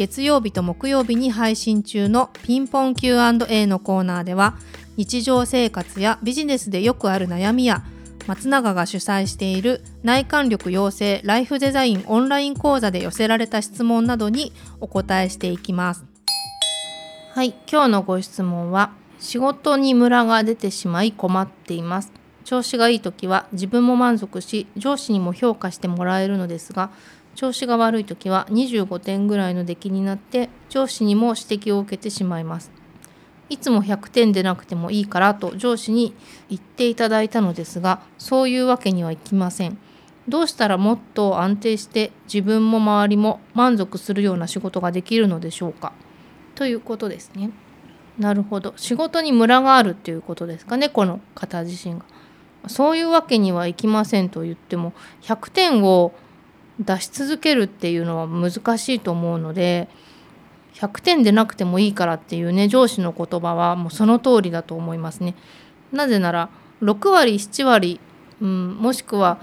月曜日と木曜日に配信中のピンポン Q&A のコーナーでは日常生活やビジネスでよくある悩みや松永が主催している内観力養成ライフデザインオンライン講座で寄せられた質問などにお答えしていきます。はい今日のご質問は仕事にムラが出てしまい困っています。調子がいい時は自分も満足し上司にも評価してもらえるのですが調子が悪い時は25点ぐらいの出来になって上司にも指摘を受けてしまいます。いつも100点でなくてもいいからと上司に言っていただいたのですがそういうわけにはいきません。どうしたらもっと安定して自分も周りも満足するような仕事ができるのでしょうか。ということですね。なるほど。仕事にムラがあるっていうことですかねこの方自身が。そういうわけにはいきませんと言っても100点を出し続けるっていうのは難しいと思うので100点でなくてもいいからっていうね上司の言葉はもうその通りだと思いますね。なぜなら6割7割、うん、もしくは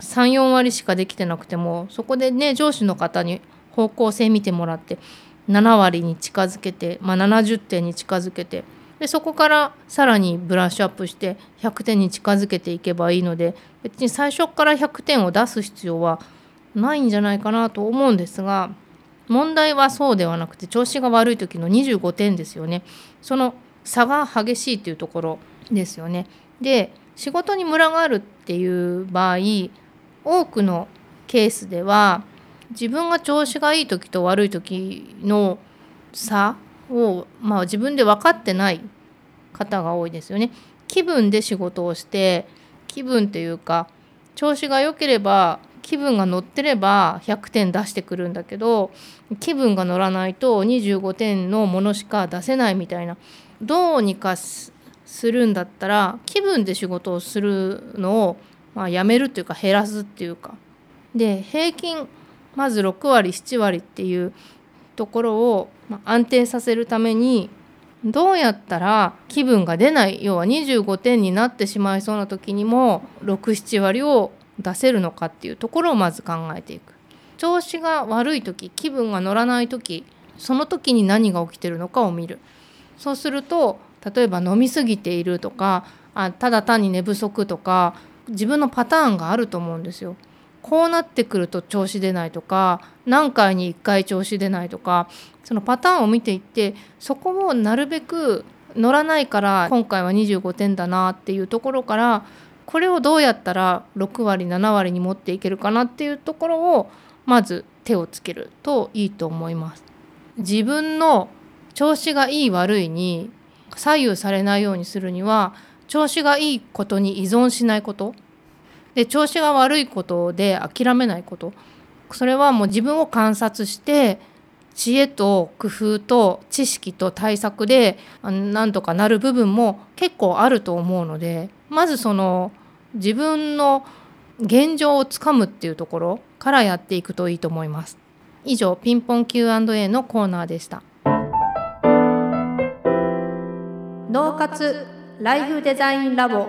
34割しかできてなくてもそこでね上司の方に方向性見てもらって7割に近づけて、まあ、70点に近づけてでそこからさらにブラッシュアップして100点に近づけていけばいいので別に最初から100点を出す必要はないんじゃないかなと思うんですが問題はそうではなくて調子が悪い時の25点ですよね。その差が激しいっていうところですよね。で仕事にムラがあるっていう場合多くのケースでは自分が調子がいい時と悪い時の差を、まあ、自分で分かってない方が多いですよね。気分で仕事をして気分っていうか調子が良ければ気分が乗ってれば100点出してくるんだけど気分が乗らないと25点のものしか出せないみたいなどうにかするんだったら気分で仕事をするのを、まあ、やめるっていうか減らすっていうかで平均まず6割7割っていうところを安定させるためにどうやったら気分が出ない要は25点になってしまいそうな時にも67割を出せるのかっていうところをまず考えていく調子が悪い時気分が乗らない時その時に何が起きてるのかを見るそうすると例えば飲み過ぎているとかあただ単に寝不足とか自分のパターンがあると思うんですよ。こうなってくると調子出ないとか何回に1回調子出ないとかそのパターンを見ていってそこをなるべく乗らないから今回は25点だなっていうところからこれをどうやったら6割7割に持っていけるかなっていうところをまず手をつけるといいと思います。自分の調子がいい悪いに左右されないようにするには調子がいいことに依存しないことで調子が悪いことで諦めないことそれはもう自分を観察して知恵と工夫と知識と対策でなんとかなる部分も結構あると思うのでまずその自分の現状をつかむっていうところからやっていくといいと思います。以上ピンポン Q&A のコーナーでした。脳活ライフデザインラボ